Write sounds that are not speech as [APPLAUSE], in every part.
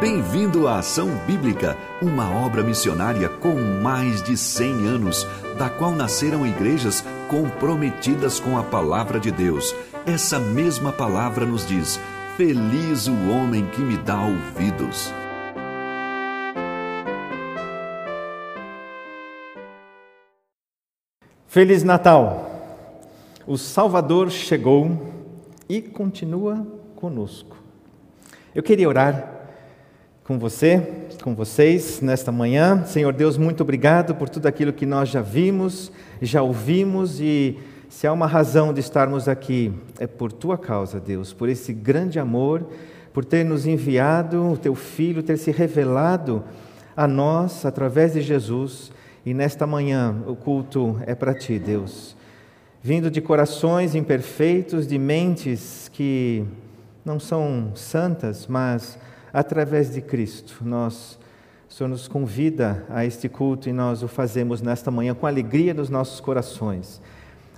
Bem-vindo à Ação Bíblica, uma obra missionária com mais de 100 anos, da qual nasceram igrejas comprometidas com a palavra de Deus. Essa mesma palavra nos diz: Feliz o homem que me dá ouvidos. Feliz Natal! O Salvador chegou e continua conosco. Eu queria orar com você, com vocês nesta manhã. Senhor Deus, muito obrigado por tudo aquilo que nós já vimos, já ouvimos e se há uma razão de estarmos aqui, é por tua causa, Deus, por esse grande amor, por ter nos enviado o teu filho, ter se revelado a nós através de Jesus. E nesta manhã o culto é para ti, Deus. Vindo de corações imperfeitos, de mentes que não são santas, mas através de Cristo. Nós, o Senhor nos convida a este culto e nós o fazemos nesta manhã com alegria nos nossos corações,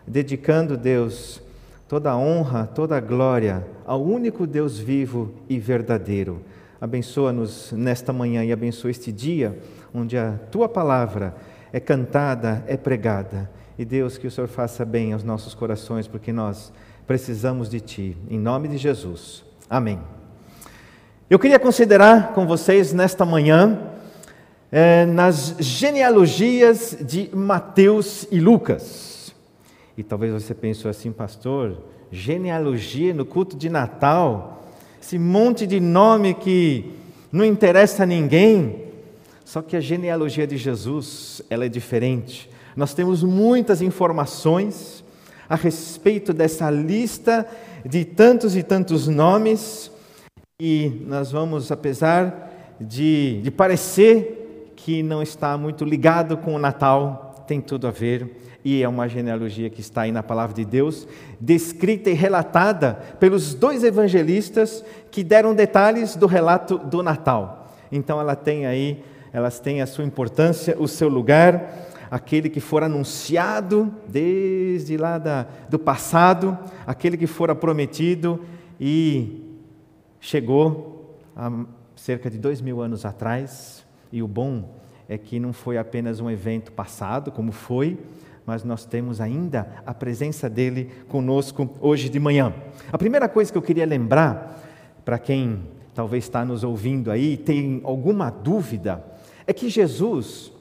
dedicando, Deus, toda a honra, toda a glória ao único Deus vivo e verdadeiro. Abençoa-nos nesta manhã e abençoa este dia onde a tua palavra é cantada, é pregada. E Deus, que o Senhor faça bem aos nossos corações, porque nós precisamos de ti. Em nome de Jesus. Amém. Eu queria considerar com vocês nesta manhã é, nas genealogias de Mateus e Lucas. E talvez você pense assim, pastor, genealogia no culto de Natal, esse monte de nome que não interessa a ninguém. Só que a genealogia de Jesus, ela é diferente. Nós temos muitas informações a respeito dessa lista de tantos e tantos nomes e nós vamos, apesar de, de parecer que não está muito ligado com o Natal, tem tudo a ver e é uma genealogia que está aí na palavra de Deus, descrita e relatada pelos dois evangelistas que deram detalhes do relato do Natal. Então ela tem aí, elas têm a sua importância, o seu lugar, aquele que for anunciado desde lá da, do passado, aquele que fora prometido e chegou há cerca de dois mil anos atrás, e o bom é que não foi apenas um evento passado, como foi, mas nós temos ainda a presença dele conosco hoje de manhã. A primeira coisa que eu queria lembrar, para quem talvez está nos ouvindo aí, tem alguma dúvida, é que Jesus,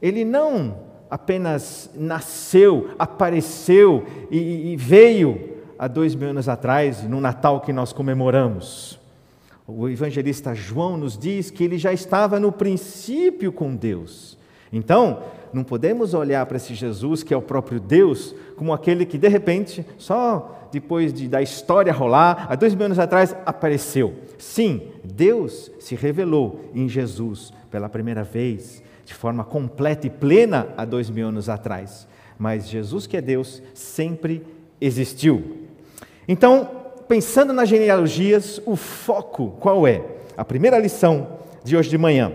ele não apenas nasceu, apareceu e, e veio há dois mil anos atrás, no Natal que nós comemoramos. O evangelista João nos diz que ele já estava no princípio com Deus. Então, não podemos olhar para esse Jesus, que é o próprio Deus, como aquele que de repente, só depois de, da história rolar, há dois mil anos atrás, apareceu. Sim, Deus se revelou em Jesus pela primeira vez, de forma completa e plena, há dois mil anos atrás. Mas Jesus, que é Deus, sempre existiu. Então, pensando nas genealogias, o foco qual é? A primeira lição de hoje de manhã.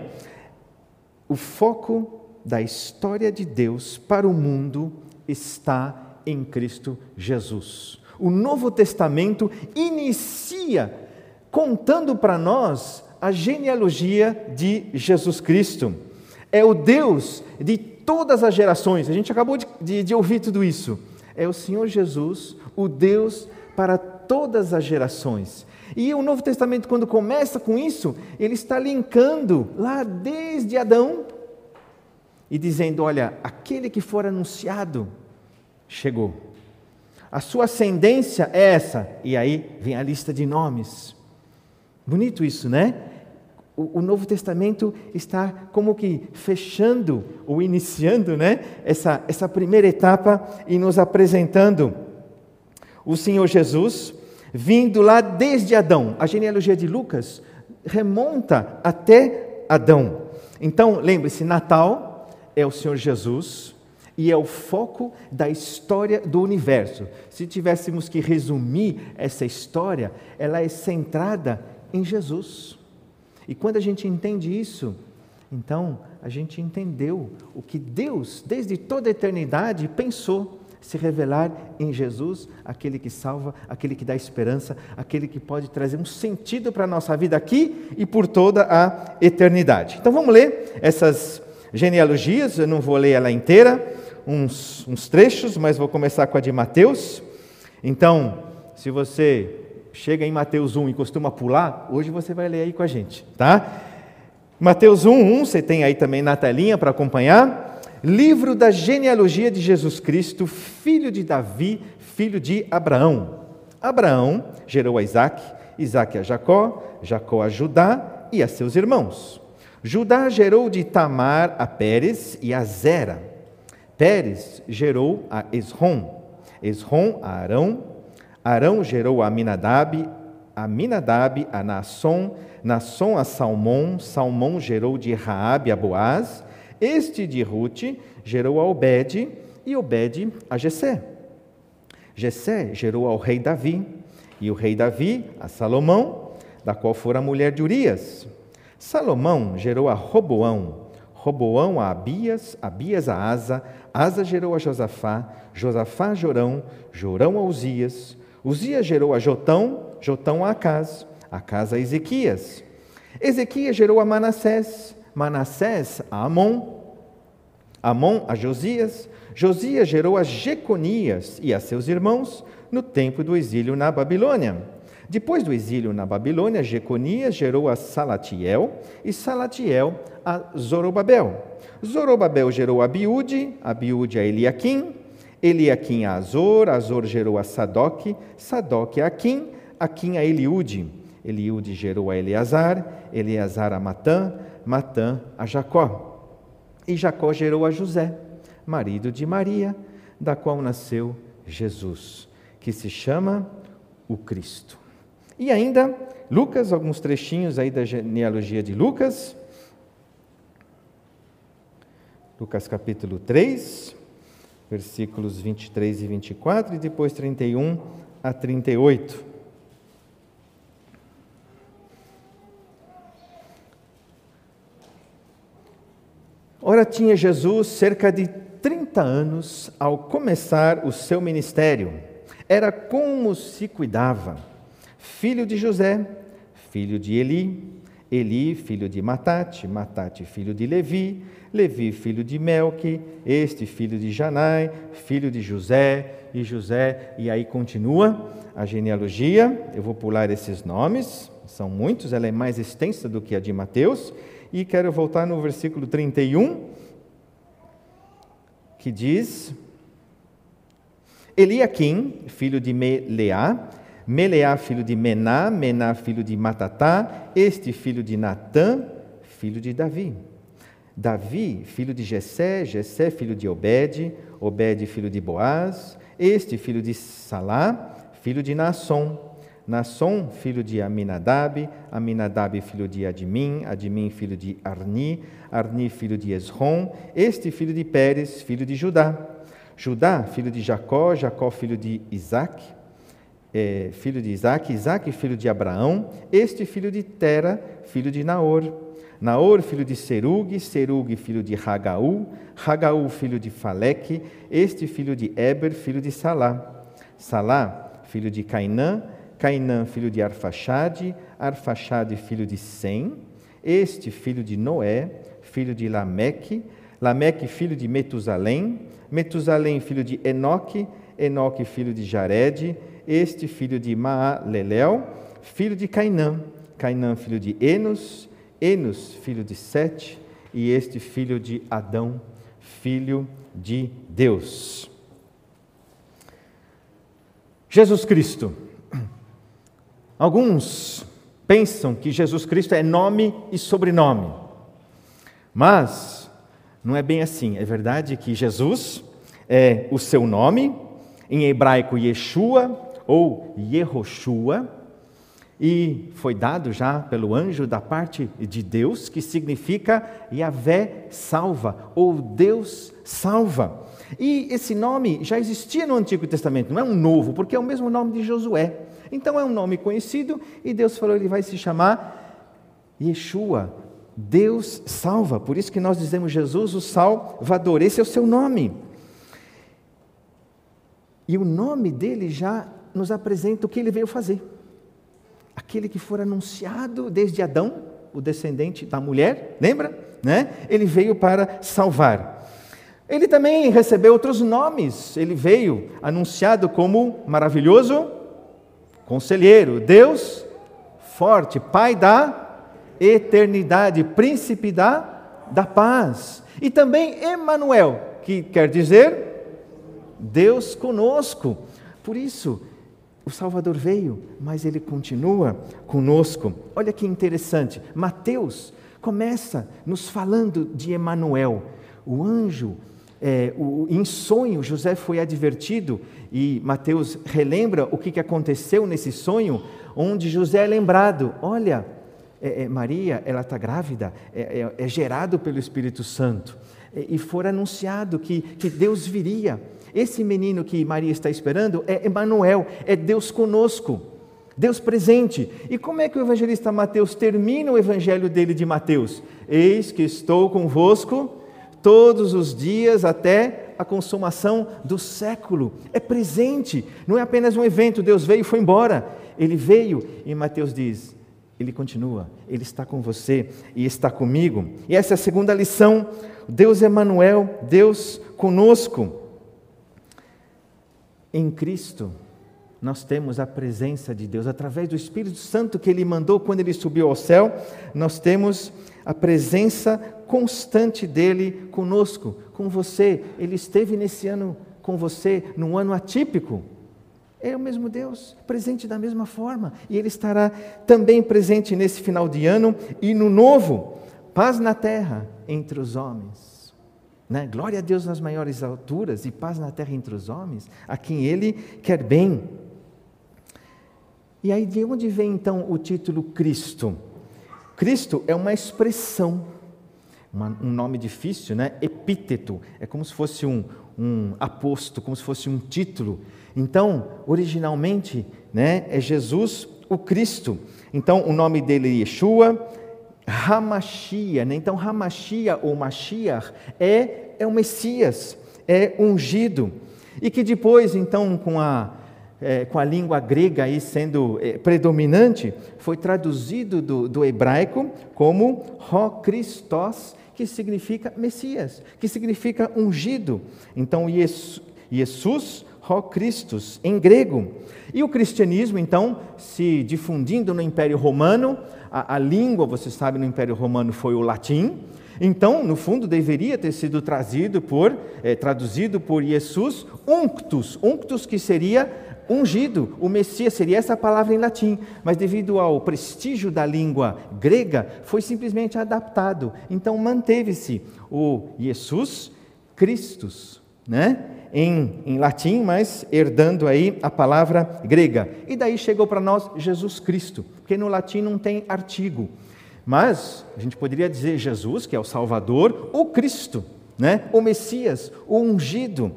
O foco da história de Deus para o mundo está em Cristo Jesus. O Novo Testamento inicia contando para nós a genealogia de Jesus Cristo. É o Deus de todas as gerações. A gente acabou de, de, de ouvir tudo isso. É o Senhor Jesus, o Deus para todas as gerações. E o Novo Testamento, quando começa com isso, ele está linkando lá desde Adão e dizendo: olha, aquele que for anunciado chegou. A sua ascendência é essa. E aí vem a lista de nomes. Bonito isso, né? O, o Novo Testamento está como que fechando ou iniciando, né? Essa, essa primeira etapa e nos apresentando o Senhor Jesus, vindo lá desde Adão. A genealogia de Lucas remonta até Adão. Então, lembre-se: Natal é o Senhor Jesus e é o foco da história do universo. Se tivéssemos que resumir essa história, ela é centrada em Jesus. E quando a gente entende isso, então a gente entendeu o que Deus, desde toda a eternidade, pensou se revelar em Jesus, aquele que salva, aquele que dá esperança, aquele que pode trazer um sentido para a nossa vida aqui e por toda a eternidade. Então vamos ler essas genealogias, eu não vou ler ela inteira, uns, uns trechos, mas vou começar com a de Mateus. Então, se você chega em Mateus 1 e costuma pular, hoje você vai ler aí com a gente, tá? Mateus 1, 1, você tem aí também na telinha para acompanhar livro da genealogia de Jesus Cristo, filho de Davi, filho de Abraão. Abraão gerou a Isaac, Isaac a Jacó, Jacó a Judá e a seus irmãos. Judá gerou de Tamar a Pérez e a Zera. Pérez gerou a Esrom, Esrom a Arão, Arão gerou a Aminadab, Aminadab a Nasson, Nasson a Salmão, Salmão gerou de Raabe a Boaz, este de Ruth gerou a Obed e Obed a Jessé. Jessé gerou ao rei Davi e o rei Davi a Salomão, da qual fora a mulher de Urias. Salomão gerou a Roboão, Roboão a Abias, Abias a Asa, Asa gerou a Josafá, Josafá a Jorão, Jorão a Uzias, Uzias gerou a Jotão, Jotão a Acas, Acas a Ezequias. Ezequias gerou a Manassés, Manassés a Amon, Amon a Josias, Josias gerou a Jeconias e a seus irmãos no tempo do exílio na Babilônia. Depois do exílio na Babilônia, Jeconias gerou a Salatiel e Salatiel a Zorobabel. Zorobabel gerou a Abiúde, Abiúde a Eliaquim, Eliaquim a Azor, Azor gerou a Sadoc, Sadoc a Aquim, Aquim a Eliúde. Eliúde gerou a Eleazar, Eleazar a Matã, Matã a Jacó. E Jacó gerou a José, marido de Maria, da qual nasceu Jesus, que se chama o Cristo. E ainda, Lucas, alguns trechinhos aí da genealogia de Lucas. Lucas capítulo 3, versículos 23 e 24, e depois 31 a 38. Ora, tinha Jesus cerca de 30 anos ao começar o seu ministério. Era como se cuidava. Filho de José, filho de Eli, Eli, filho de Matate, Matate, filho de Levi, Levi, filho de Melque, este filho de Janai, filho de José, e José, e aí continua a genealogia. Eu vou pular esses nomes, são muitos, ela é mais extensa do que a de Mateus. E quero voltar no versículo 31, que diz: Eliaquim, filho de Meleá, Meleá, filho de Mená, Mená, filho de Matatá, este filho de Natã, filho de Davi. Davi, filho de Jessé, Jessé, filho de Obed, Obed, filho de Boaz, este filho de Salá, filho de Nasson, Nasson, filho de Aminadab, Aminadab, filho de Admin, Admin, filho de Arni, Arni, filho de Esrom, este filho de Pérez, filho de Judá. Judá, filho de Jacó, Jacó, filho de Isaac, é, filho de Isaac, Isaac, filho de Abraão, este filho de Tera, filho de Naor. Naor, filho de Serug, Serug, filho de Hagaú, Hagaú, filho de Faleque, este filho de Eber, filho de Salá. Salá, filho de Cainã, Cainã, filho de Arfaxade, Arfaxade, filho de Sem, este filho de Noé, filho de Lameque, Lameque, filho de Metusalém, Metusalém, filho de Enoque, Enoque, filho de Jared, este filho de Maaléléu, filho de Cainã, Cainã, filho de Enos, Enos, filho de Sete, e este filho de Adão, filho de Deus. Jesus Cristo Alguns pensam que Jesus Cristo é nome e sobrenome, mas não é bem assim. É verdade que Jesus é o seu nome, em hebraico Yeshua ou Yehoshua, e foi dado já pelo anjo da parte de Deus, que significa Yahvé salva, ou Deus salva. E esse nome já existia no Antigo Testamento, não é um novo, porque é o mesmo nome de Josué. Então é um nome conhecido e Deus falou, ele vai se chamar Yeshua, Deus salva. Por isso que nós dizemos Jesus o Salvador, esse é o seu nome. E o nome dele já nos apresenta o que ele veio fazer. Aquele que for anunciado desde Adão, o descendente da mulher, lembra? Né? Ele veio para salvar. Ele também recebeu outros nomes. Ele veio anunciado como maravilhoso conselheiro, Deus forte, Pai da eternidade, príncipe da, da paz. E também Emanuel, que quer dizer Deus conosco. Por isso, o Salvador veio, mas ele continua conosco. Olha que interessante. Mateus começa nos falando de Emanuel, o anjo. É, o, em sonho, José foi advertido e Mateus relembra o que, aconteceu nesse sonho, onde José é lembrado: olha, é, é, Maria, ela está grávida, é, é, é, gerado pelo Espírito Santo. E for anunciado que, que Deus viria. Esse menino que Maria está esperando é Emanuel, é Deus conosco, Deus presente. E como é que o evangelista Mateus termina o evangelho dele de Mateus? Eis que estou convosco todos os dias até a consumação do século. É presente, não é apenas um evento, Deus veio e foi embora. Ele veio e Mateus diz: ele continua, Ele está com você e está comigo. E essa é a segunda lição. Deus Emmanuel, Deus conosco. Em Cristo, nós temos a presença de Deus. Através do Espírito Santo que Ele mandou quando Ele subiu ao céu, nós temos a presença constante dEle conosco, com você. Ele esteve nesse ano com você, num ano atípico. É o mesmo Deus, presente da mesma forma, e Ele estará também presente nesse final de ano e no novo. Paz na terra entre os homens. Né? Glória a Deus nas maiores alturas e paz na terra entre os homens, a quem Ele quer bem. E aí, de onde vem então o título Cristo? Cristo é uma expressão, uma, um nome difícil, né? Epíteto, é como se fosse um, um aposto, como se fosse um título então, originalmente, né, é Jesus o Cristo. Então, o nome dele é Yeshua, Hamashia. Né? Então, Hamashia ou Mashiach é, é o Messias, é ungido. E que depois, então, com a, é, com a língua grega aí sendo é, predominante, foi traduzido do, do hebraico como Ho Christos, que significa Messias, que significa ungido. Então, Jesus Ho Christus, em grego. E o cristianismo, então, se difundindo no Império Romano, a, a língua, você sabe, no Império Romano foi o latim. Então, no fundo, deveria ter sido trazido por, é, traduzido por Jesus, unctus, unctus que seria ungido, o Messias seria essa palavra em latim, mas devido ao prestígio da língua grega, foi simplesmente adaptado. Então manteve-se o Jesus Christus, né? em, em latim, mas herdando aí a palavra grega. E daí chegou para nós Jesus Cristo, porque no latim não tem artigo. Mas a gente poderia dizer Jesus, que é o Salvador, o Cristo, né? o Messias, o ungido.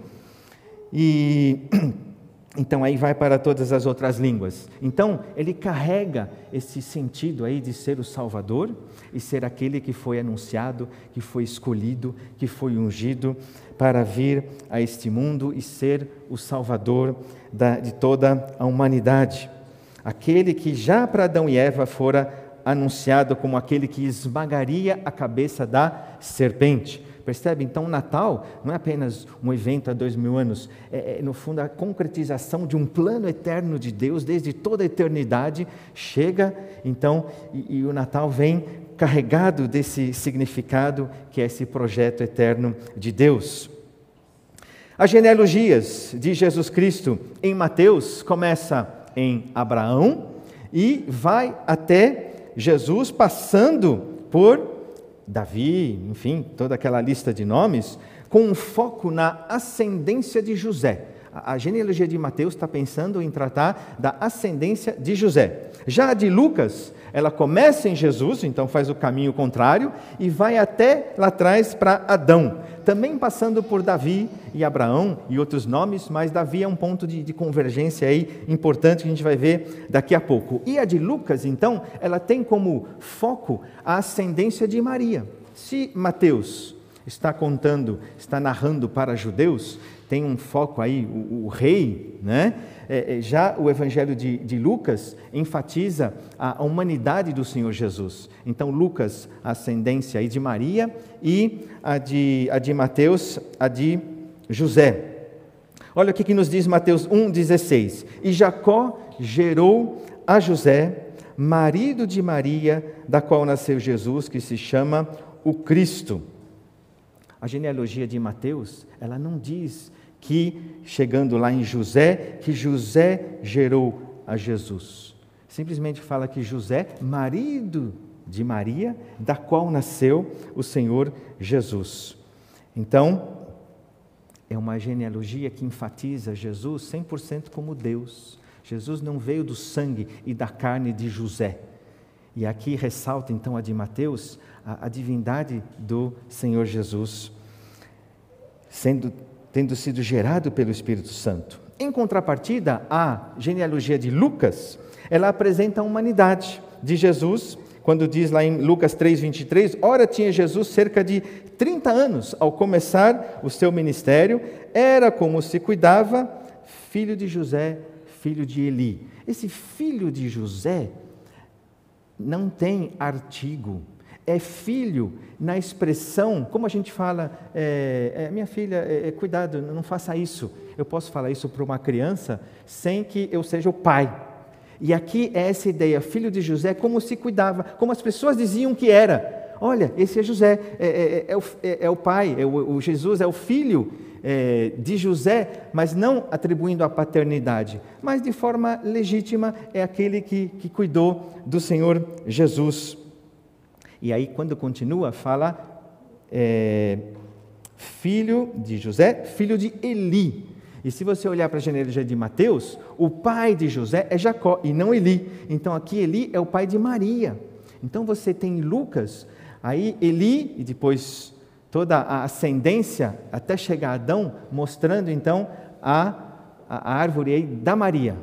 E [CLEARS THROAT] então aí vai para todas as outras línguas. Então ele carrega esse sentido aí de ser o Salvador e ser aquele que foi anunciado, que foi escolhido, que foi ungido para vir a este mundo e ser o Salvador da, de toda a humanidade. Aquele que já para Adão e Eva fora anunciado como aquele que esmagaria a cabeça da serpente. Percebe? Então, o Natal não é apenas um evento há dois mil anos, é, é, no fundo a concretização de um plano eterno de Deus, desde toda a eternidade, chega, então, e, e o Natal vem carregado desse significado que é esse projeto eterno de Deus. As genealogias de Jesus Cristo em Mateus começa em Abraão e vai até Jesus, passando por Davi, enfim, toda aquela lista de nomes, com um foco na ascendência de José. A genealogia de Mateus está pensando em tratar da ascendência de José. Já a de Lucas ela começa em Jesus, então faz o caminho contrário, e vai até lá atrás para Adão, também passando por Davi e Abraão e outros nomes, mas Davi é um ponto de, de convergência aí importante que a gente vai ver daqui a pouco. E a de Lucas, então, ela tem como foco a ascendência de Maria. Se Mateus está contando, está narrando para judeus tem um foco aí, o, o rei, né? É, é, já o Evangelho de, de Lucas enfatiza a, humanidade do Senhor Jesus. Então, Lucas, a ascendência aí de Maria, e a de, a de Mateus, a de José. Olha o que, que nos diz Mateus 1,16. E Jacó gerou a José, marido de Maria, da qual nasceu Jesus, que se chama o Cristo. A genealogia de Mateus, ela não diz que, chegando lá em José, que José gerou a Jesus. Simplesmente fala que José, marido de Maria, da qual nasceu o Senhor Jesus. Então, é uma genealogia que enfatiza Jesus 100% como Deus. Jesus não veio do sangue e da carne de José. E aqui ressalta então a de Mateus a, a divindade do Senhor Jesus, sendo tendo sido gerado pelo Espírito Santo. Em contrapartida, a genealogia de Lucas, ela apresenta a humanidade de Jesus, quando diz lá em Lucas 3:23, ora tinha Jesus cerca de 30 anos ao começar o seu ministério, era como se cuidava, filho de José, filho de Eli. Esse filho de José não tem artigo, é filho na expressão, como a gente fala, é, é, minha filha, é, é cuidado, não faça isso. Eu posso falar isso para uma criança sem que eu seja o pai. E aqui é essa ideia, filho de José, como se cuidava, como as pessoas diziam que era. Olha, esse é José, é, é, é o, é o, pai, o, o, Jesus é o filho de José, mas não atribuindo a paternidade, mas de forma legítima é aquele que, que cuidou do Senhor Jesus. E aí, quando continua, fala é, filho de José, filho de Eli. E se você olhar para a genealogia de Mateus, o pai de José é Jacó e não Eli. Então aqui Eli é o pai de Maria. Então você tem Lucas, aí Eli e depois toda a ascendência até chegar a Adão, mostrando então a, a árvore aí da Maria.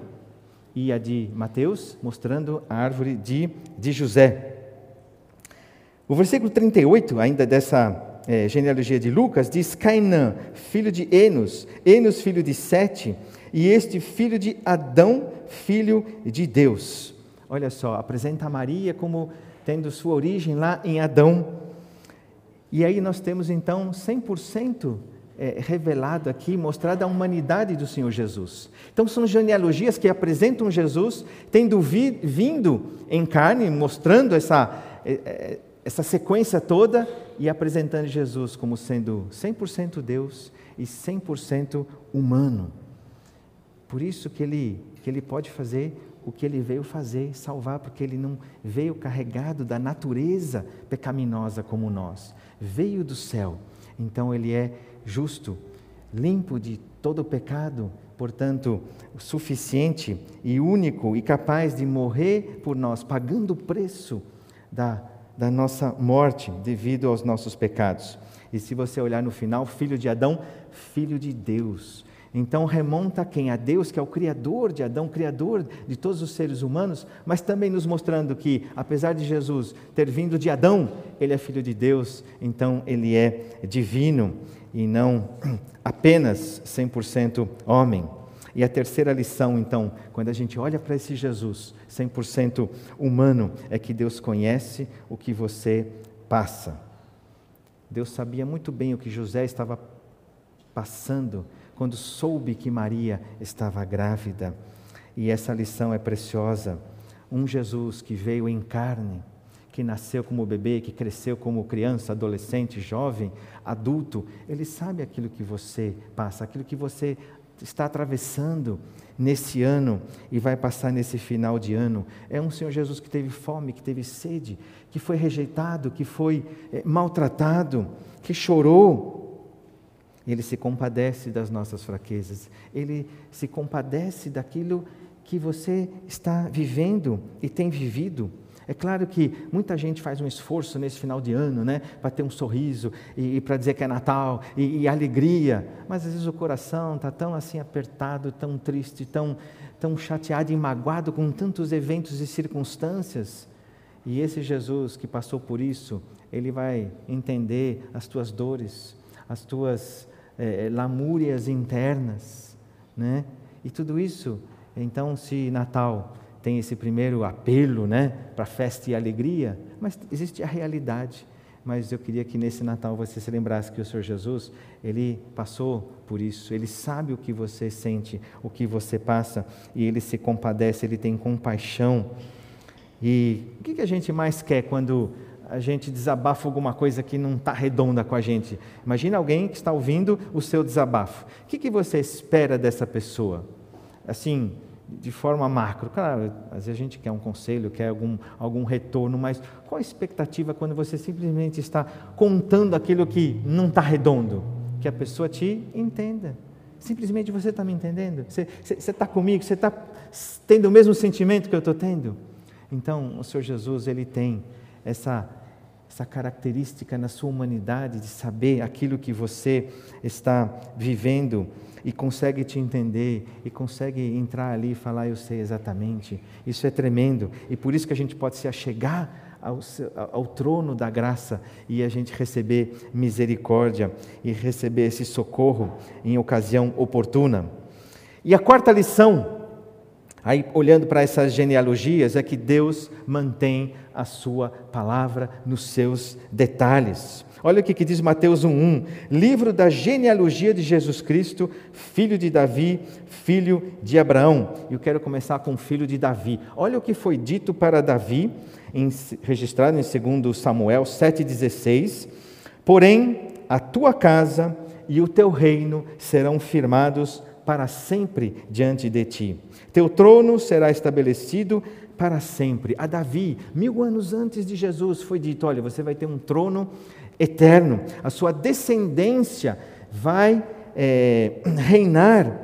E a de Mateus mostrando a árvore de, de José. O versículo 38, ainda dessa é, genealogia de Lucas, diz: Cainã, filho de Enos, Enos, filho de Sete, e este filho de Adão, filho de Deus. Olha só, apresenta Maria como tendo sua origem lá em Adão. E aí nós temos então 100% é, revelado aqui, mostrada a humanidade do Senhor Jesus. Então são genealogias que apresentam Jesus tendo vi, vindo em carne, mostrando essa. É, é essa sequência toda e apresentando Jesus como sendo 100% Deus e 100% humano. Por isso que ele, que ele pode fazer o que ele veio fazer, salvar, porque ele não veio carregado da natureza pecaminosa como nós, veio do céu. Então ele é justo, limpo de todo o pecado, portanto, suficiente e único e capaz de morrer por nós, pagando o preço da da nossa morte devido aos nossos pecados. E se você olhar no final, filho de Adão, filho de Deus. Então remonta a quem? A Deus, que é o Criador de Adão, Criador de todos os seres humanos, mas também nos mostrando que, apesar de Jesus ter vindo de Adão, ele é filho de Deus, então ele é divino e não [CLEARS THROAT] apenas 100% homem. E a terceira lição, então, quando a gente olha para esse Jesus 100% humano, é que Deus conhece o que você passa. Deus sabia muito bem o que José estava passando quando soube que Maria estava grávida. E essa lição é preciosa. Um Jesus que veio em carne, que nasceu como bebê, que cresceu como criança, adolescente, jovem, adulto, ele sabe aquilo que você passa, aquilo que você está atravessando nesse ano e vai passar nesse final de ano. É um Senhor Jesus que teve fome, que teve sede, que foi rejeitado, que foi é, maltratado, que chorou. Ele se compadece das nossas fraquezas, ele se compadece daquilo que você está vivendo e tem vivido. É claro que muita gente faz um esforço nesse final de ano, né, para ter um sorriso e, e para dizer que é Natal e, e, alegria, mas às vezes o coração está tão assim apertado, tão triste, tão, tão chateado e magoado com tantos eventos e circunstâncias. E esse Jesus que passou por isso, ele vai entender as tuas dores, as tuas é, lamúrias internas, né? E tudo isso, então, se Natal tem esse primeiro apelo, né, para festa e alegria, mas existe a realidade. Mas eu queria que nesse Natal você se lembrasse que o Senhor Jesus, ele passou por isso, ele sabe o que você sente, o que você passa, e ele se compadece, ele tem compaixão. E o que a gente mais quer quando a gente desabafa alguma coisa que não está redonda com a gente? Imagina alguém que está ouvindo o seu desabafo. O que você espera dessa pessoa? Assim, de forma macro. Claro, às vezes a gente quer um conselho, quer algum, algum retorno, mas qual a expectativa quando você simplesmente está contando aquilo que não está redondo? Que a pessoa te entenda. Simplesmente você está me entendendo? Você está comigo? Você está tendo o mesmo sentimento que eu estou tendo? Então, o Senhor Jesus, ele tem essa, essa característica na sua humanidade de saber aquilo que você está vivendo e consegue te entender e consegue entrar ali e falar, eu sei exatamente. Isso é tremendo e por isso que a gente pode se achegar ao, ao, trono da graça e a gente receber misericórdia e receber esse socorro em ocasião oportuna. E a quarta lição, aí olhando para essas genealogias, é que Deus mantém a sua palavra nos seus detalhes. Olha o que diz Mateus 1:1, livro da genealogia de Jesus Cristo, filho de Davi, filho de Abraão. Eu quero começar com o filho de Davi. Olha o que foi dito para Davi, registrado em 2 Samuel 7,16. Porém, a tua casa e o teu reino serão firmados para sempre diante de ti. Teu trono será estabelecido para sempre. A Davi, mil anos antes de Jesus, foi dito: olha, você vai ter um trono eterno, a sua descendência vai é, [CLEARS THROAT] reinar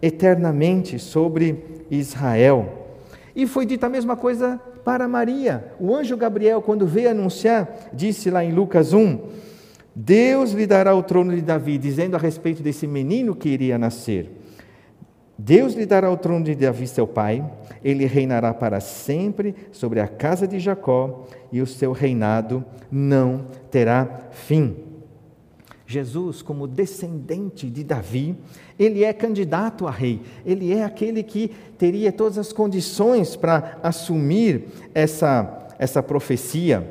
eternamente sobre Israel. E foi dita a mesma coisa para Maria. O anjo Gabriel, quando veio anunciar, disse lá em Lucas 1: Deus lhe dará o trono de Davi, dizendo a respeito desse menino que iria nascer. Deus lhe dará o trono de Davi, seu pai, ele reinará para sempre sobre a casa de Jacó, e o seu reinado não terá fim. Jesus, como descendente de Davi, ele é candidato a rei, ele é aquele que teria todas as condições para assumir essa, essa profecia.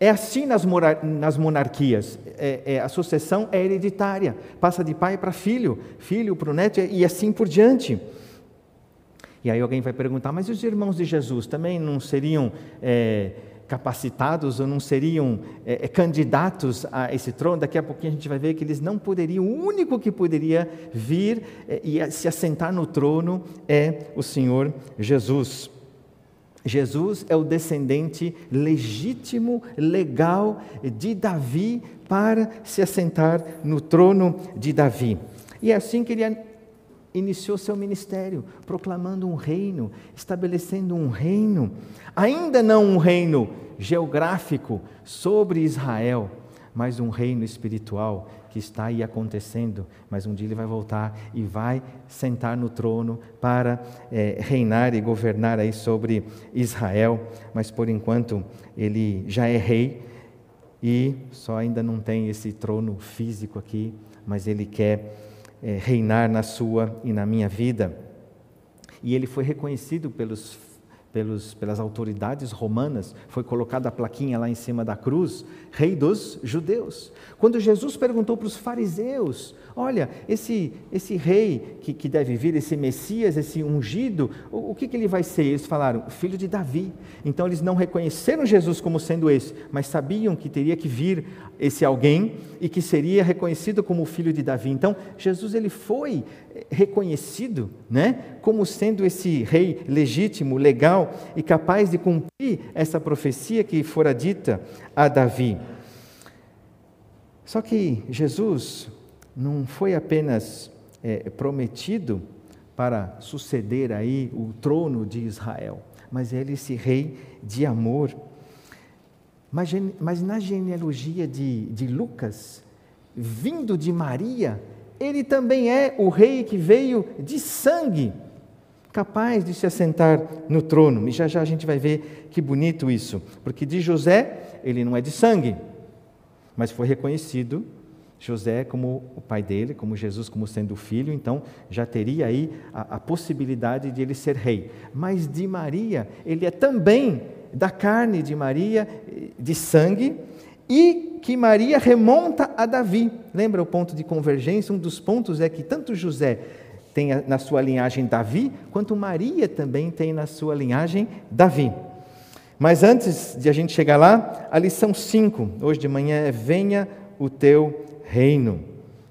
É assim nas, nas monarquias. É, é, a sucessão é hereditária, passa de pai para filho, filho para o neto e assim por diante. E aí alguém vai perguntar, mas os irmãos de Jesus também não seriam é, capacitados ou não seriam é, é, candidatos a esse trono? Daqui a pouquinho a gente vai ver que eles não poderiam, o único que poderia vir é, e se assentar no trono é o Senhor Jesus. Jesus é o descendente legítimo, legal de Davi para se assentar no trono de Davi. E é assim que ele iniciou seu ministério, proclamando um reino, estabelecendo um reino, ainda não um reino geográfico sobre Israel, mas um reino espiritual que está aí acontecendo, mas um dia ele vai voltar e vai sentar no trono para é, reinar e governar aí sobre Israel, mas por enquanto ele já é rei e só ainda não tem esse trono físico aqui, mas ele quer é, reinar na sua e na minha vida. E ele foi reconhecido pelos pelos, pelas autoridades romanas, foi colocada a plaquinha lá em cima da cruz, Rei dos Judeus. Quando Jesus perguntou para os fariseus: Olha, esse, esse rei que, que deve vir, esse Messias, esse ungido, o, o que, que ele vai ser? Eles falaram: Filho de Davi. Então eles não reconheceram Jesus como sendo esse, mas sabiam que teria que vir esse alguém e que seria reconhecido como filho de Davi. Então Jesus ele foi reconhecido, né, como sendo esse rei legítimo, legal e capaz de cumprir essa profecia que fora dita a Davi. Só que Jesus não foi apenas é, prometido para suceder aí o trono de Israel, mas ele esse rei de amor. Mas, mas na genealogia de, de Lucas, vindo de Maria, ele também é o rei que veio de sangue, capaz de se assentar no trono. E já já a gente vai ver que bonito isso, porque de José, ele não é de sangue, mas foi reconhecido José como o pai dele, como Jesus como sendo filho, então já teria aí a, a, possibilidade de ele ser rei. Mas de Maria, ele é também da carne de Maria, de sangue, e que Maria remonta a Davi. Lembra o ponto de convergência? Um dos pontos é que tanto José tem na sua linhagem Davi, quanto Maria também tem na sua linhagem Davi. Mas antes de a gente chegar lá, a lição 5, hoje de manhã é Venha o teu reino.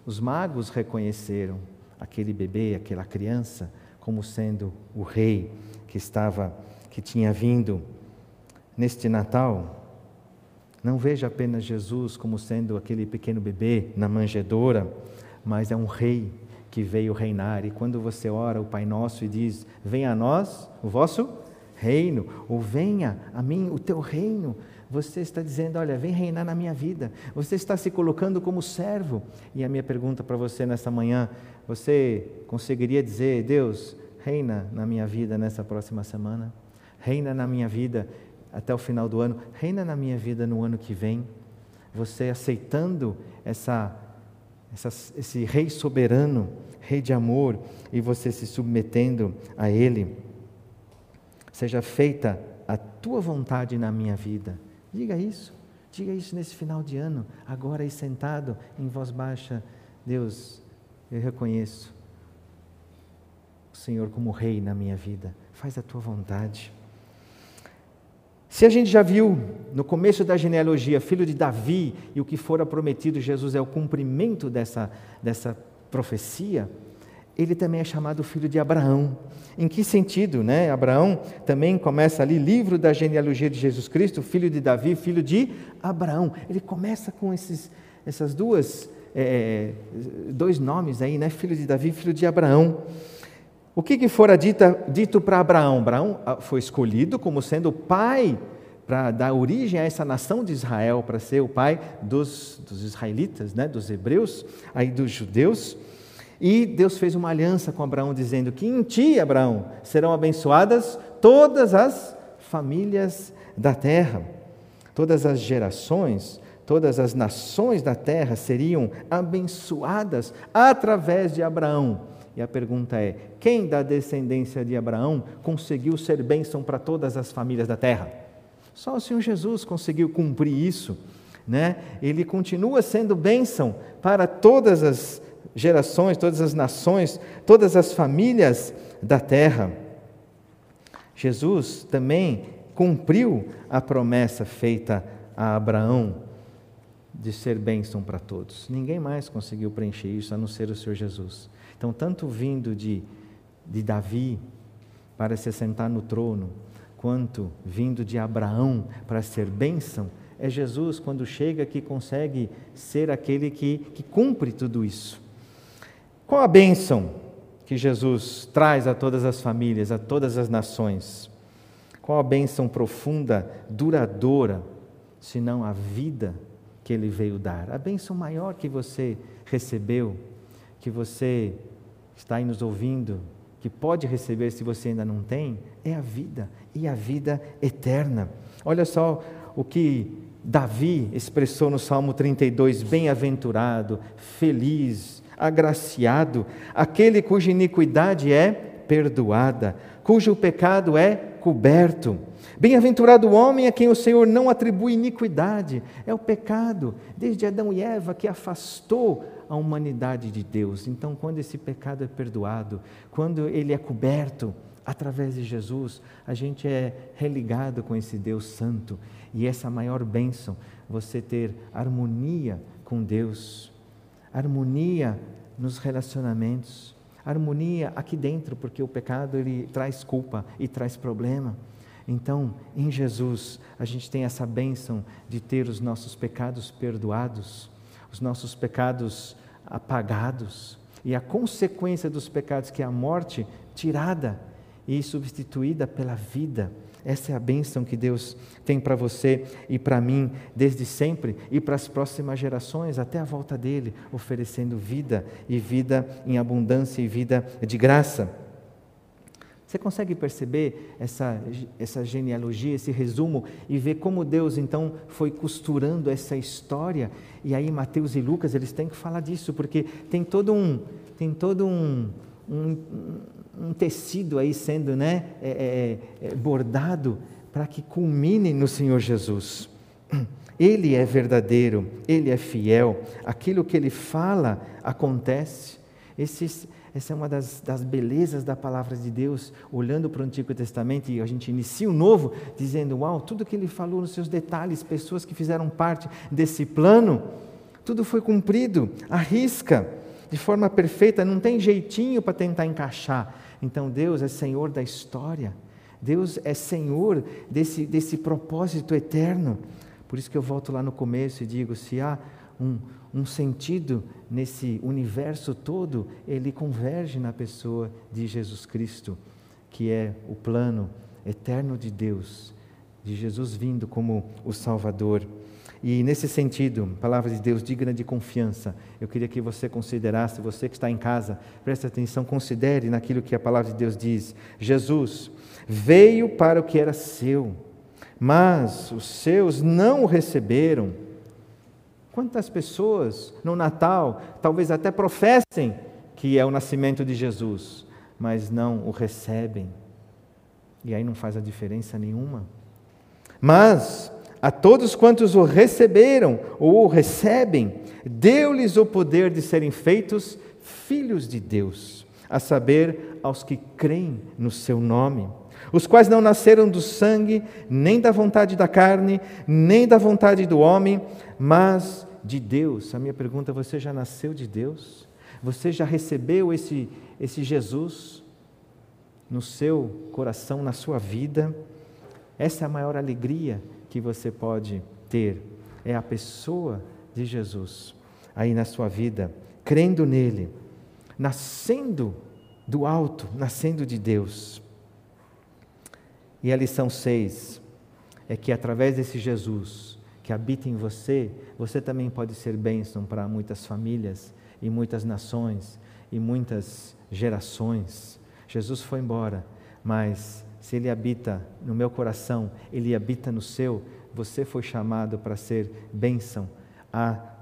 Os magos reconheceram aquele bebê, aquela criança, como sendo o rei que estava, que tinha vindo neste Natal. Não veja apenas Jesus como sendo aquele pequeno bebê na manjedoura, mas é um rei que veio reinar. E quando você ora o Pai Nosso e diz: Venha a nós o vosso reino, ou venha a mim o teu reino, você está dizendo: Olha, vem reinar na minha vida. Você está se colocando como servo. E a minha pergunta para você nessa manhã: você conseguiria dizer, Deus, reina na minha vida nessa próxima semana? Reina na minha vida até o final do ano? Reina na minha vida no ano que vem? Você aceitando essa, essa, esse Rei soberano, Rei de amor, e você se submetendo a Ele? Seja feita a tua vontade na minha vida Diga isso. Diga isso nesse final de ano, agora aí sentado em voz baixa. Deus, eu reconheço o Senhor como Rei na minha vida. Faz a tua vontade. Se a gente já viu no começo da genealogia, filho de Davi, e o que fora prometido, Jesus é o cumprimento dessa, dessa profecia, ele também é chamado filho de Abraão. Em que sentido, né? Abraão também começa ali, livro da genealogia de Jesus Cristo, filho de Davi, filho de Abraão. Ele começa com esses, essas duas, é, dois nomes aí, né? Filho de Davi, filho de Abraão. O que, que fora dita, dito para Abraão? Abraão ah, foi escolhido como sendo o pai para dar origem a essa nação de Israel, para ser o pai dos, dos israelitas, né? dos hebreus, aí dos judeus. E Deus fez uma aliança com Abraão, dizendo que em ti, Abraão, serão abençoadas todas as famílias da terra, todas as gerações, todas as nações da terra seriam abençoadas através de Abraão. E a pergunta é: quem da descendência de Abraão conseguiu ser bênção para todas as famílias da terra? Só o Senhor Jesus conseguiu cumprir isso. Né? Ele continua sendo bênção para todas as gerações, todas as nações, todas as famílias da terra. Jesus também cumpriu a promessa feita a Abraão de ser bênção para todos. Ninguém mais conseguiu preencher isso a não ser o Senhor Jesus. Então, tanto vindo de, de Davi para se sentar no trono, quanto vindo de Abraão para ser bênção, é Jesus, quando chega, que consegue ser aquele que, que cumpre tudo isso. Qual a bênção que Jesus traz a todas as famílias, a todas as nações? Qual a bênção profunda, duradoura, senão a vida que Ele veio dar? A bênção maior que você recebeu, que você está aí nos ouvindo, que pode receber se você ainda não tem, é a vida, e a vida eterna. Olha só o que Davi expressou no Salmo 32: bem-aventurado, feliz, agraciado, aquele cuja iniquidade é perdoada, cujo pecado é coberto. Bem-aventurado o homem a quem o Senhor não atribui iniquidade. É o pecado, desde Adão e Eva, que afastou a humanidade de Deus. Então, quando esse pecado é perdoado, quando ele é coberto através de Jesus, a gente é religado com esse Deus Santo. E essa maior bênção, você ter harmonia com Deus harmonia nos relacionamentos, harmonia aqui dentro, porque o pecado ele traz culpa e traz problema. Então, em Jesus, a gente tem essa bênção de ter os nossos pecados perdoados, os nossos pecados apagados, e a consequência dos pecados, que é a morte, tirada e substituída pela vida essa é a bênção que Deus tem para você e para mim desde sempre e para as próximas gerações, até a volta dele, oferecendo vida e vida em abundância e vida de graça. Você consegue perceber essa, essa genealogia, esse resumo, e ver como Deus então foi costurando essa história? E aí Mateus e Lucas eles têm que falar disso, porque tem todo um, tem todo um, um, um tecido aí sendo né, é, é, é bordado para que culmine no Senhor Jesus. [CLEARS THROAT] Ele é verdadeiro, ele é fiel, aquilo que ele fala acontece. Esses, essa é uma das, das, belezas da palavra de Deus, olhando para o Antigo Testamento e a gente inicia o Novo, dizendo: Uau, tudo que ele falou nos seus detalhes, pessoas que fizeram parte desse plano, tudo foi cumprido, à risca, de forma perfeita, não tem jeitinho para tentar encaixar. Então Deus é Senhor da história. Deus é Senhor desse, desse propósito eterno. Por isso que eu volto lá no começo e digo: se há um, um sentido nesse universo todo, ele converge na pessoa de Jesus Cristo, que é o plano eterno de Deus, de Jesus vindo como o Salvador. E nesse sentido, palavra de Deus digna de confiança, eu queria que você considerasse, você que está em casa, preste atenção, considere naquilo que a palavra de Deus diz. Jesus veio para o que era seu, mas os seus não o receberam. Quantas pessoas no Natal talvez até professem que é o nascimento de Jesus, mas não o recebem. E aí não faz a diferença nenhuma. Mas a todos quantos o receberam ou o recebem, deu-lhes o poder de serem feitos filhos de Deus, a saber, aos que creem no seu nome os quais não nasceram do sangue, nem da vontade da carne, nem da vontade do homem, mas de Deus. A minha pergunta: você já nasceu de Deus? Você já recebeu esse, esse Jesus no seu coração, na sua vida? Essa é a maior alegria que você pode ter, é a pessoa de Jesus aí na sua vida, crendo nele, nascendo do alto, nascendo de Deus. E a lição 6 é que através desse Jesus que habita em você, você também pode ser bênção para muitas famílias e muitas nações e muitas gerações. Jesus foi embora, mas se ele habita no meu coração, ele habita no seu, você foi chamado para ser bênção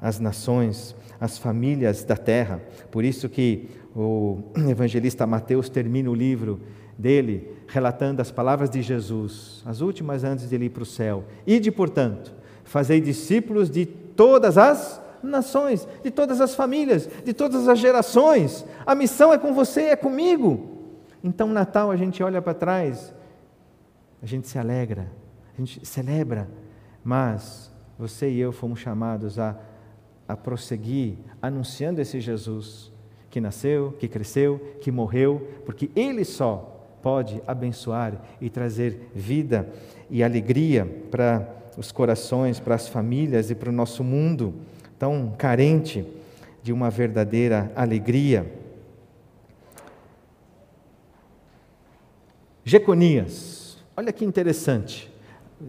às nações, às famílias da terra. Por isso que o [CLEARS THROAT] evangelista Mateus termina o livro dele, relatando as palavras de Jesus, as últimas antes de ele ir para o céu. Ide, portanto, fazei discípulos de todas as nações, de todas as famílias, de todas as gerações. A missão é com você, é comigo. Então, Natal, a gente olha para trás, a gente se alegra, a gente celebra, mas você e eu fomos chamados a, a prosseguir anunciando esse Jesus que nasceu, que cresceu, que morreu, porque Ele só pode abençoar e trazer vida e alegria para os corações, para as famílias e para o nosso mundo tão carente de uma verdadeira alegria. Jeconias, olha que interessante.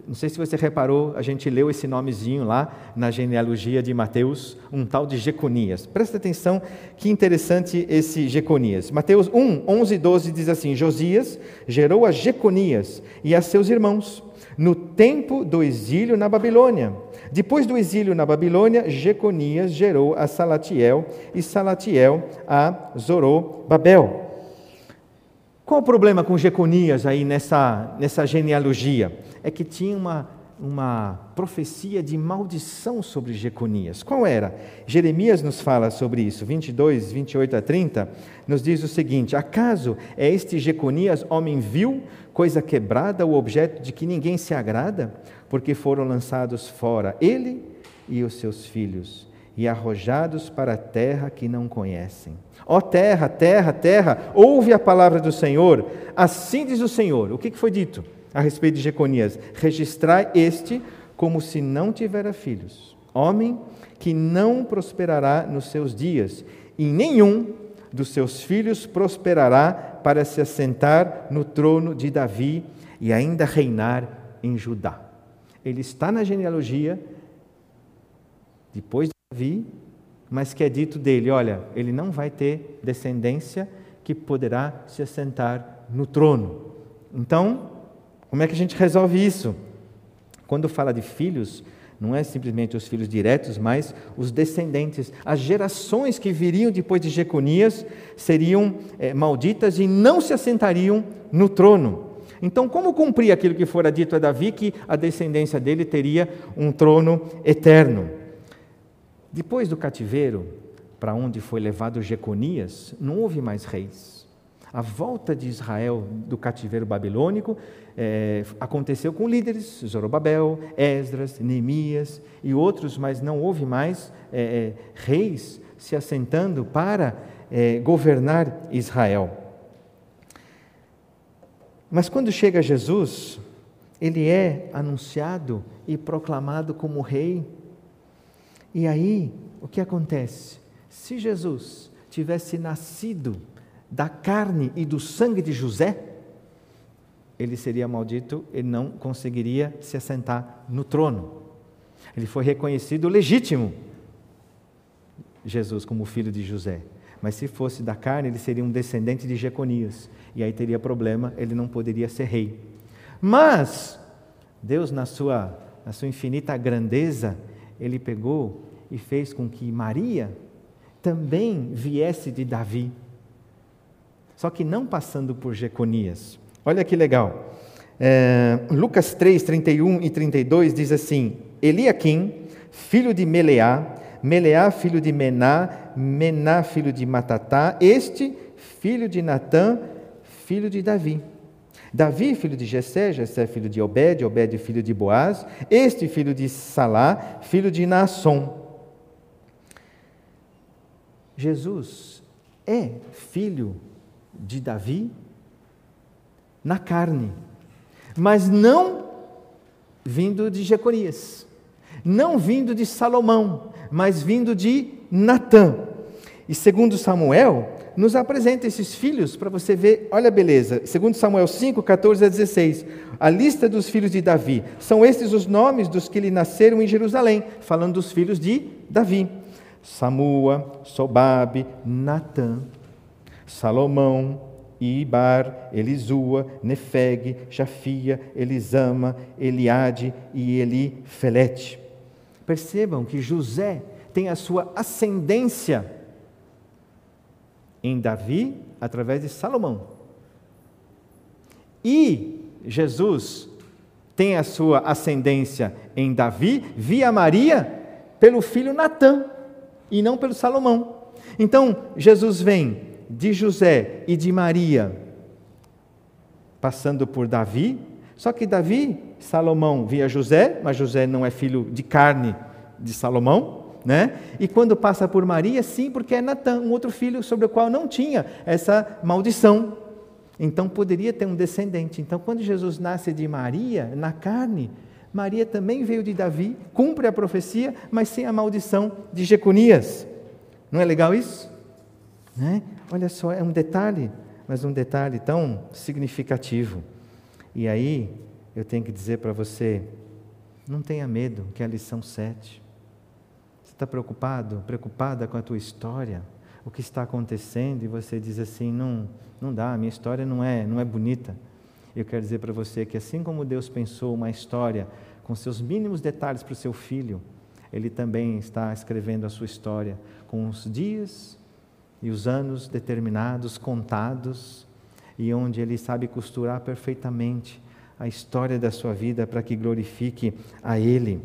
Não sei se você reparou, a gente leu esse nomezinho lá na genealogia de Mateus, um tal de Jeconias. Presta atenção, que interessante esse Jeconias. Mateus 1, 11 e 12 diz assim: Josias gerou a Jeconias e a seus irmãos no tempo do exílio na Babilônia. Depois do exílio na Babilônia, Jeconias gerou a Salatiel e Salatiel a Zorobabel. Qual o problema com Jeconias aí nessa, nessa genealogia? É que tinha uma, uma profecia de maldição sobre Jeconias. Qual era? Jeremias nos fala sobre isso, 22, 28 a 30, nos diz o seguinte: Acaso é este Jeconias homem vil, coisa quebrada, o objeto de que ninguém se agrada? Porque foram lançados fora ele e os seus filhos e arrojados para a terra que não conhecem. Ó terra, terra, terra, ouve a palavra do Senhor. Assim diz o Senhor. O que foi dito a respeito de Jeconias? Registrai este como se não tivera filhos. Homem que não prosperará nos seus dias, e nenhum dos seus filhos prosperará para se assentar no trono de Davi e ainda reinar em Judá. Ele está na genealogia, depois vi, mas que é dito dele: olha, ele não vai ter descendência que poderá se assentar no trono. Então, como é que a gente resolve isso? Quando fala de filhos, não é simplesmente os filhos diretos, mas os descendentes. As gerações que viriam depois de Jeconias seriam é, malditas e não se assentariam no trono. Então, como cumprir aquilo que fora dito a Davi, que a descendência dele teria um trono eterno? Depois do cativeiro, para onde foi levado Jeconias, não houve mais reis. A volta de Israel do cativeiro babilônico é, aconteceu com líderes, Zorobabel, Esdras, Neemias e outros, mas não houve mais é, reis se assentando para é, governar Israel. Mas quando chega Jesus, ele é anunciado e proclamado como rei. E aí, o que acontece? Se Jesus tivesse nascido da carne e do sangue de José, ele seria maldito e não conseguiria se assentar no trono. Ele foi reconhecido legítimo, Jesus, como filho de José. Mas se fosse da carne, ele seria um descendente de Jeconias. E aí teria problema, ele não poderia ser rei. Mas, Deus, na sua, na sua infinita grandeza, ele pegou e fez com que Maria também viesse de Davi. Só que não passando por Jeconias. Olha que legal. É, Lucas 3, 31 e 32 diz assim: Eliaquim, filho de Meleá, Meleá, filho de Mená, Mená, filho de Matatá, este, filho de Natã, filho de Davi. Davi, filho de Jessé, Jessé, filho de Obed, Obed, filho de Boaz, este, filho de Salá, filho de Naasson. Jesus é filho de Davi na carne, mas não vindo de Jeconias, não vindo de Salomão, mas vindo de Natã. E segundo Samuel, nos apresenta esses filhos para você ver, olha a beleza. Segundo Samuel 5, 14 a 16, a lista dos filhos de Davi. São estes os nomes dos que lhe nasceram em Jerusalém, falando dos filhos de Davi. Samua, Sobabe, Natã, Salomão, Ibar, Elisua, Nefeg, Jafia, Elisama, Eliade e Elifelete. Percebam que José tem a sua ascendência em Davi através de Salomão. E Jesus tem a sua ascendência em Davi via Maria pelo filho Natã e não pelo Salomão. Então, Jesus vem de José e de Maria, passando por Davi, só que Davi, Salomão via José, mas José não é filho de carne de Salomão, né? E quando passa por Maria, sim, porque é Natã, um outro filho sobre o qual não tinha essa maldição. Então poderia ter um descendente. Então, quando Jesus nasce de Maria, na carne, Maria também veio de Davi, cumpre a profecia, mas sem a maldição de Jeconias. Não é legal isso? Né? Olha só, é um detalhe, mas um detalhe tão significativo. E aí, eu tenho que dizer para você: não tenha medo, que é a lição 7. Está preocupado, preocupada com a tua história, o que está acontecendo, e você diz assim: não, não dá, a minha história não é, não é bonita. Eu quero dizer para você que, assim como Deus pensou uma história com seus mínimos detalhes para o seu filho, Ele também está escrevendo a sua história com os dias e os anos determinados, contados, e onde Ele sabe costurar perfeitamente a história da sua vida para que glorifique a Ele.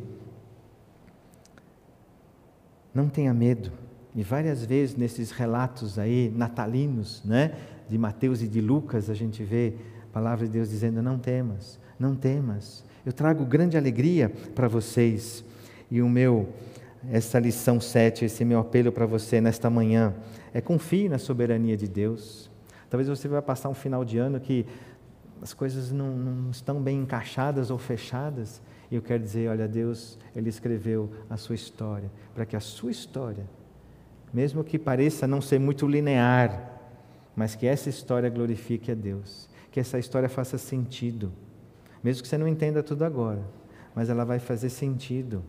Não tenha medo. E várias vezes nesses relatos aí natalinos, né, de Mateus e de Lucas, a gente vê a palavra de Deus dizendo: não temas, não temas. Eu trago grande alegria para vocês. E o meu essa lição 7, esse meu apelo para você nesta manhã é confie na soberania de Deus. Talvez você vai passar um final de ano que as coisas não, não estão bem encaixadas ou fechadas. E eu quero dizer, olha, Deus, Ele escreveu a sua história, para que a sua história, mesmo que pareça não ser muito linear, mas que essa história glorifique a Deus, que essa história faça sentido, mesmo que você não entenda tudo agora, mas ela vai fazer sentido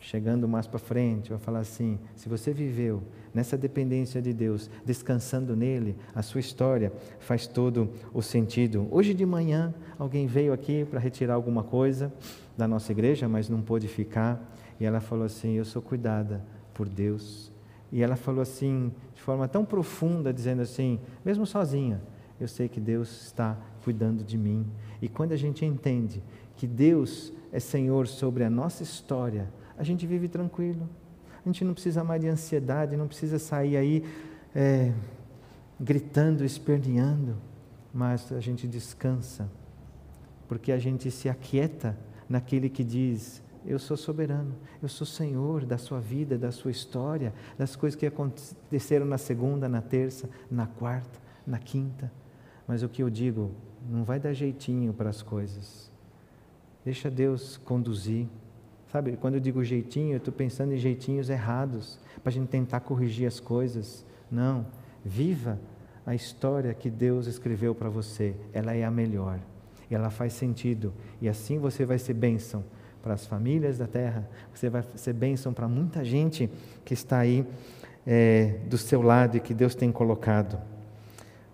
chegando mais para frente, vai falar assim: se você viveu nessa dependência de Deus, descansando nele, a sua história faz todo o sentido. Hoje de manhã, alguém veio aqui para retirar alguma coisa da nossa igreja, mas não pôde ficar, e ela falou assim: Eu sou cuidada por Deus. E ela falou assim, de forma tão profunda, dizendo assim: mesmo sozinha, eu sei que Deus está cuidando de mim. E quando a gente entende que Deus é Senhor sobre a nossa história, a gente vive tranquilo. A gente não precisa mais de ansiedade, não precisa sair aí é, gritando, esperneando, mas a gente descansa, porque a gente se aquieta naquele que diz: Eu sou soberano, eu sou Senhor da sua vida, da sua história, das coisas que aconteceram na segunda, na terça, na quarta, na quinta. Mas o que eu digo, não vai dar jeitinho para as coisas. Deixa Deus conduzir. Sabe, quando eu digo jeitinho, eu estou pensando em jeitinhos errados, para a gente tentar corrigir as coisas. Não. Viva a história que Deus escreveu para você. Ela é a melhor. Ela faz sentido. E assim você vai ser bênção para as famílias da terra. Você vai ser bênção para muita gente que está aí é, do seu lado e que Deus tem colocado.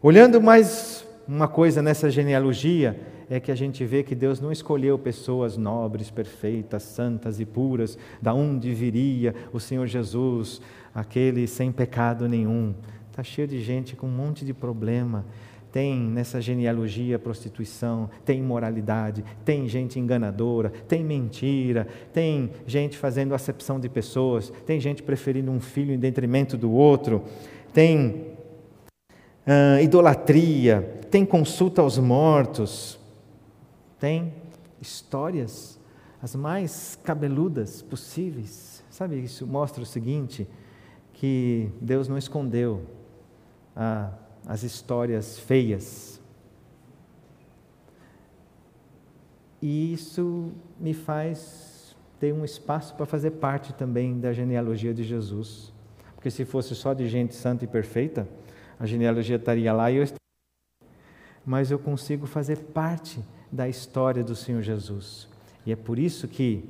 Olhando mais uma coisa nessa genealogia, é que a gente vê que Deus não escolheu pessoas nobres, perfeitas, santas e puras, da onde viria o Senhor Jesus, aquele sem pecado nenhum. Está cheio de gente com um monte de problema. Tem nessa genealogia prostituição, tem imoralidade, tem gente enganadora, tem mentira, tem gente fazendo acepção de pessoas, tem gente preferindo um filho em detrimento do outro, tem uh, idolatria, tem consulta aos mortos, tem histórias as mais cabeludas possíveis. Sabe, isso mostra o seguinte: que Deus não escondeu ah, as histórias feias. E isso me faz ter um espaço para fazer parte também da genealogia de Jesus. Porque se fosse só de gente santa e perfeita, a genealogia estaria lá e eu estaria. Mas eu consigo fazer parte da história do Senhor Jesus. E é por isso que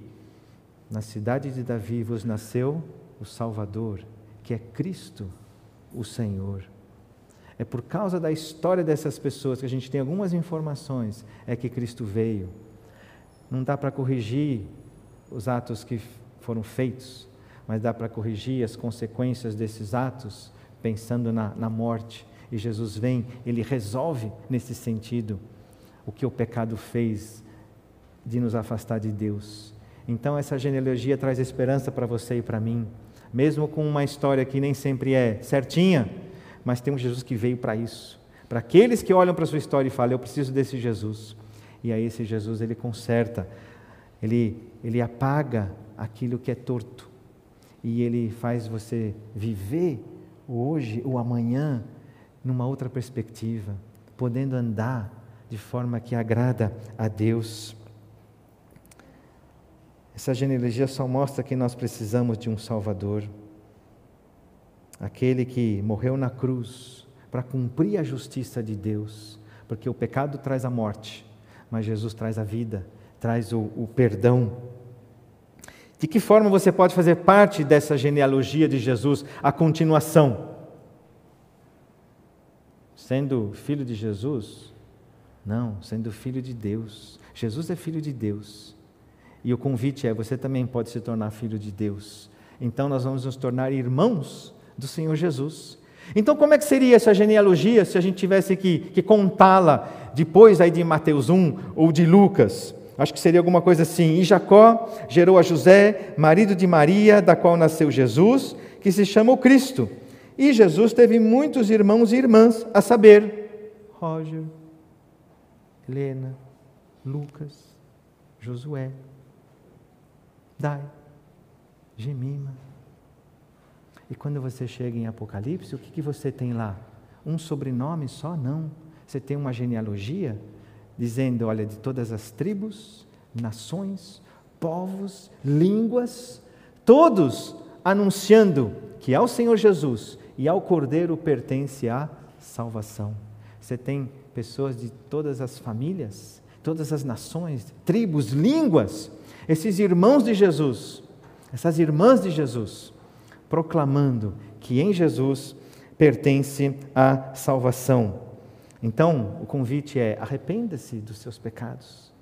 na cidade de Davi vos nasceu o Salvador, que é Cristo, o Senhor. É por causa da história dessas pessoas que a gente tem algumas informações é que Cristo veio. Não dá para corrigir os atos que foram feitos, mas dá para corrigir as consequências desses atos, pensando na, na morte. E Jesus vem, ele resolve nesse sentido o que o pecado fez de nos afastar de Deus. Então, essa genealogia traz esperança para você e para mim, mesmo com uma história que nem sempre é certinha, mas tem um Jesus que veio para isso. Para aqueles que olham para a sua história e falam, eu preciso desse Jesus. E aí, esse Jesus, ele conserta, ele, ele apaga aquilo que é torto, e ele faz você viver hoje ou amanhã numa outra perspectiva, podendo andar de forma que agrada a Deus. Essa genealogia só mostra que nós precisamos de um Salvador, aquele que morreu na cruz para cumprir a justiça de Deus, porque o pecado traz a morte, mas Jesus traz a vida, traz o, o perdão. De que forma você pode fazer parte dessa genealogia de Jesus, a continuação? Sendo filho de Jesus, não, sendo filho de Deus. Jesus é filho de Deus. E o convite é: você também pode se tornar filho de Deus. Então nós vamos nos tornar irmãos do Senhor Jesus. Então, como é que seria essa genealogia se a gente tivesse que, que contá-la depois aí de Mateus 1 ou de Lucas? Acho que seria alguma coisa assim. E Jacó gerou a José, marido de Maria, da qual nasceu Jesus, que se chama o Cristo. E Jesus teve muitos irmãos e irmãs, a saber, Roger, Helena, Lucas, Josué, Dai, Gemima. E quando você chega em Apocalipse, o que, que você tem lá? Um sobrenome só? Não. Você tem uma genealogia dizendo: olha, de todas as tribos, nações, povos, línguas, todos anunciando que ao Senhor Jesus e ao Cordeiro pertence a salvação. Você tem pessoas de todas as famílias, todas as nações, tribos, línguas, esses irmãos de Jesus, essas irmãs de Jesus, proclamando que em Jesus pertence a salvação. Então, o convite é: arrependa-se dos seus pecados,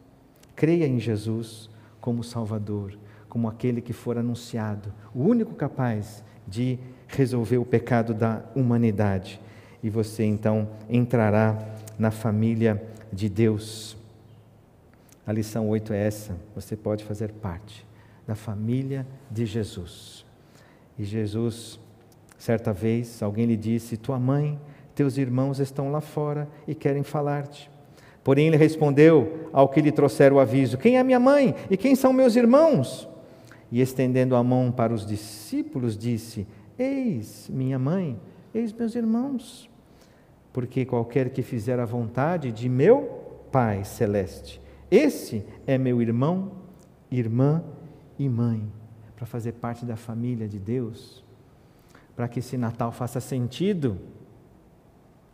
creia em Jesus como Salvador, como aquele que for anunciado, o único capaz de resolver o pecado da humanidade. E você então entrará na família de Deus. A lição 8 é essa: você pode fazer parte da família de Jesus. E Jesus, certa vez, alguém lhe disse: Tua mãe, teus irmãos estão lá fora e querem falar-te. Porém, ele respondeu ao que lhe trouxeram o aviso: Quem é minha mãe e quem são meus irmãos? E estendendo a mão para os discípulos, disse: Eis minha mãe, eis meus irmãos. Porque qualquer que fizer a vontade de meu Pai celeste, esse é meu irmão, irmã e mãe, para fazer parte da família de Deus. Para que esse Natal faça sentido,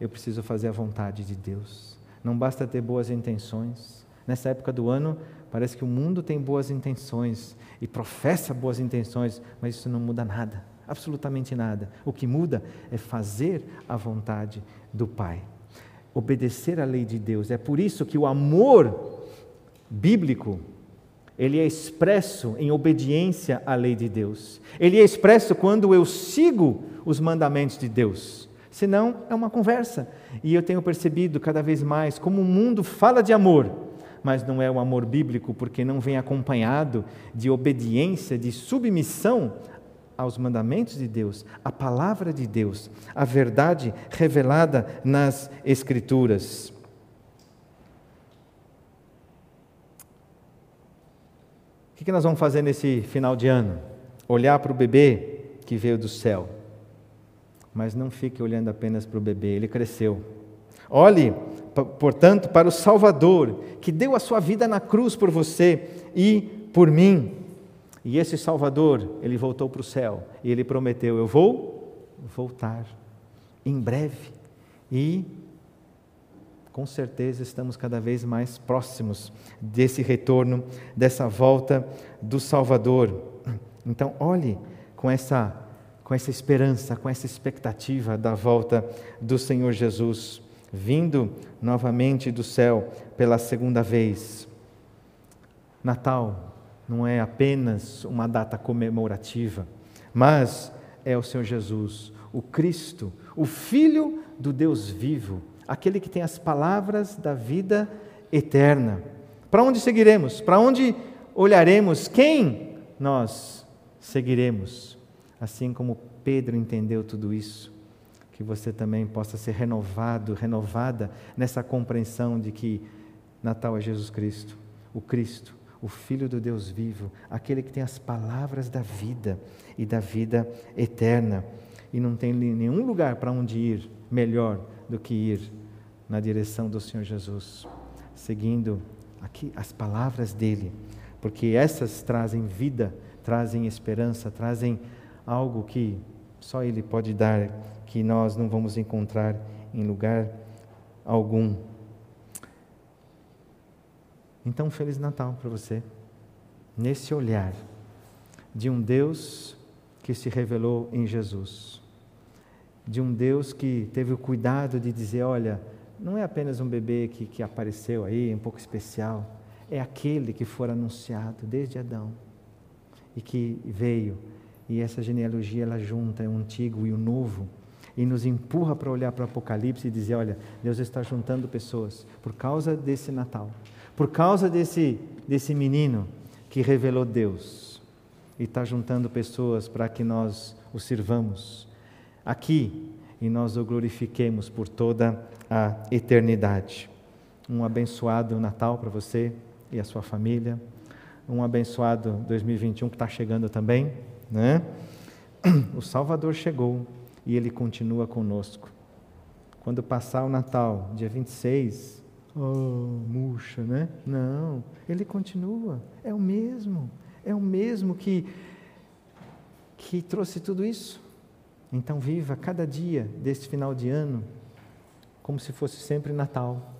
eu preciso fazer a vontade de Deus. Não basta ter boas intenções. Nessa época do ano, parece que o mundo tem boas intenções e professa boas intenções, mas isso não muda nada, absolutamente nada. O que muda é fazer a vontade do Pai, obedecer à lei de Deus. É por isso que o amor bíblico ele é expresso em obediência à lei de Deus. Ele é expresso quando eu sigo os mandamentos de Deus. Senão, é uma conversa. E eu tenho percebido cada vez mais como o mundo fala de amor, mas não é o amor bíblico, porque não vem acompanhado de obediência, de submissão aos mandamentos de Deus, à palavra de Deus, à verdade revelada nas Escrituras. O que nós vamos fazer nesse final de ano? Olhar para o bebê que veio do céu mas não fique olhando apenas para o bebê, ele cresceu. Olhe, portanto, para o Salvador, que deu a sua vida na cruz por você e por mim. E esse Salvador, ele voltou para o céu e ele prometeu: Eu vou voltar em breve. E com certeza estamos cada vez mais próximos desse retorno, dessa volta do Salvador. Então, olhe com essa com essa esperança, com essa expectativa da volta do Senhor Jesus, vindo novamente do céu pela segunda vez. Natal não é apenas uma data comemorativa, mas é o Senhor Jesus, o Cristo, o Filho do Deus vivo, aquele que tem as palavras da vida eterna. Para onde seguiremos? Para onde olharemos? Quem nós seguiremos? assim como Pedro entendeu tudo isso, que você também possa ser renovado, renovada nessa compreensão de que Natal é Jesus Cristo, o Cristo, o Filho do Deus vivo, aquele que tem as palavras da vida e da vida eterna. E não tem nenhum lugar para onde ir melhor do que ir na direção do Senhor Jesus, seguindo aqui as palavras dele, porque essas trazem vida, trazem esperança, trazem algo que só Ele pode dar, que nós não vamos encontrar em lugar algum. Então, Feliz Natal para você, nesse olhar de um Deus que se revelou em Jesus, de um Deus que teve o cuidado de dizer: olha, não é apenas um bebê que, que apareceu aí, um pouco especial, é aquele que foi anunciado desde Adão e que veio. E essa genealogia ela junta o antigo e o novo e nos empurra para olhar para o Apocalipse e dizer: olha, Deus está juntando pessoas por causa desse Natal, por causa desse, desse menino que revelou Deus, e está juntando pessoas para que nós o sirvamos aqui e nós o glorifiquemos por toda a eternidade. Um abençoado Natal para você e a sua família, um abençoado 2021 que está chegando também né? O Salvador chegou e ele continua conosco. Quando passar o Natal, dia 26, oh, murcha, né? Não, ele continua, é o mesmo, é o mesmo que, que trouxe tudo isso. Então, viva cada dia deste final de ano como se fosse sempre Natal.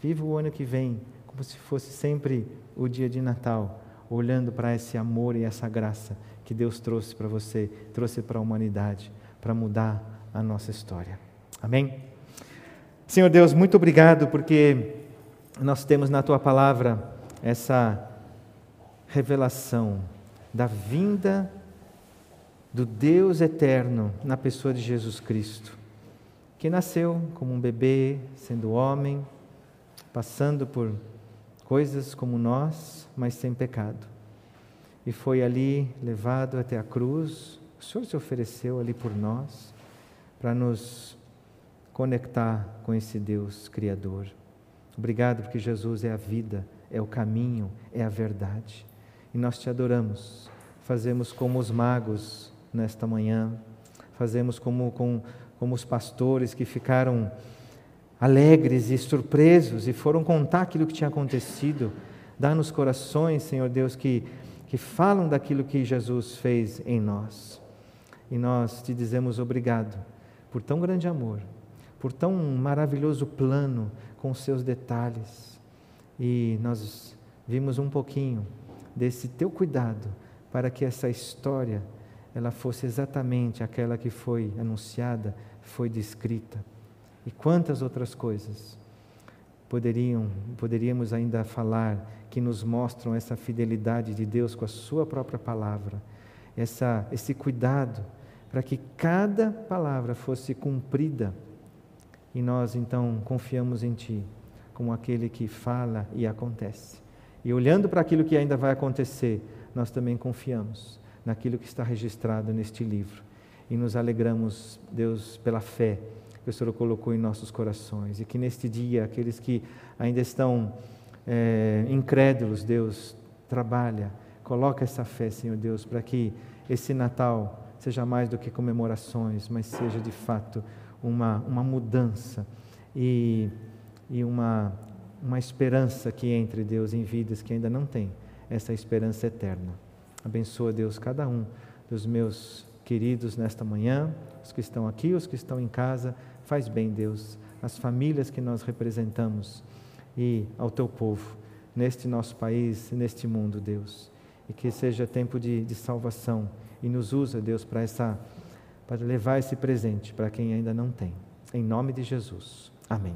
Viva o ano que vem como se fosse sempre o dia de Natal olhando para esse amor e essa graça que Deus trouxe para você, trouxe para a humanidade, para mudar a nossa história. Amém? Senhor Deus, muito obrigado porque nós temos na tua palavra essa revelação da vinda do Deus eterno na pessoa de Jesus Cristo, que nasceu como um bebê, sendo homem, passando por coisas como nós, mas sem pecado. E foi ali levado até a cruz. O Senhor se ofereceu ali por nós, para nos conectar com esse Deus Criador. Obrigado, porque Jesus é a vida, é o caminho, é a verdade. E nós te adoramos. Fazemos como os magos nesta manhã, fazemos como, como, como os pastores que ficaram alegres e surpresos e foram contar aquilo que tinha acontecido. Dá nos corações, Senhor Deus, que, que falam daquilo que Jesus fez em nós. E nós te dizemos obrigado por tão grande amor, por tão maravilhoso plano com seus detalhes. E nós vimos um pouquinho desse teu cuidado para que essa história ela fosse exatamente aquela que foi anunciada, foi descrita. E quantas outras coisas poderiam, poderíamos ainda falar que nos mostram essa fidelidade de Deus com a sua própria palavra, essa, esse cuidado para que cada palavra fosse cumprida. E nós então confiamos em Ti, como aquele que fala e acontece. E olhando para aquilo que ainda vai acontecer, nós também confiamos naquilo que está registrado neste livro. E nos alegramos, Deus, pela fé que o Senhor colocou em nossos corações. E que neste dia, aqueles que ainda estão é, incrédulos, Deus, trabalha, coloca essa fé, Senhor Deus, para que esse Natal seja mais do que comemorações, mas seja de fato uma, uma mudança e, e uma, uma esperança que entre, Deus, em vidas que ainda não têm essa esperança eterna. Abençoa, Deus, cada um dos meus queridos nesta manhã, os que estão aqui, os que estão em casa. Faz bem, Deus, as famílias que nós representamos e ao teu povo, neste nosso país, neste mundo, Deus. E que seja tempo de, de salvação e nos usa, Deus, para essa para levar esse presente para quem ainda não tem. Em nome de Jesus. Amém.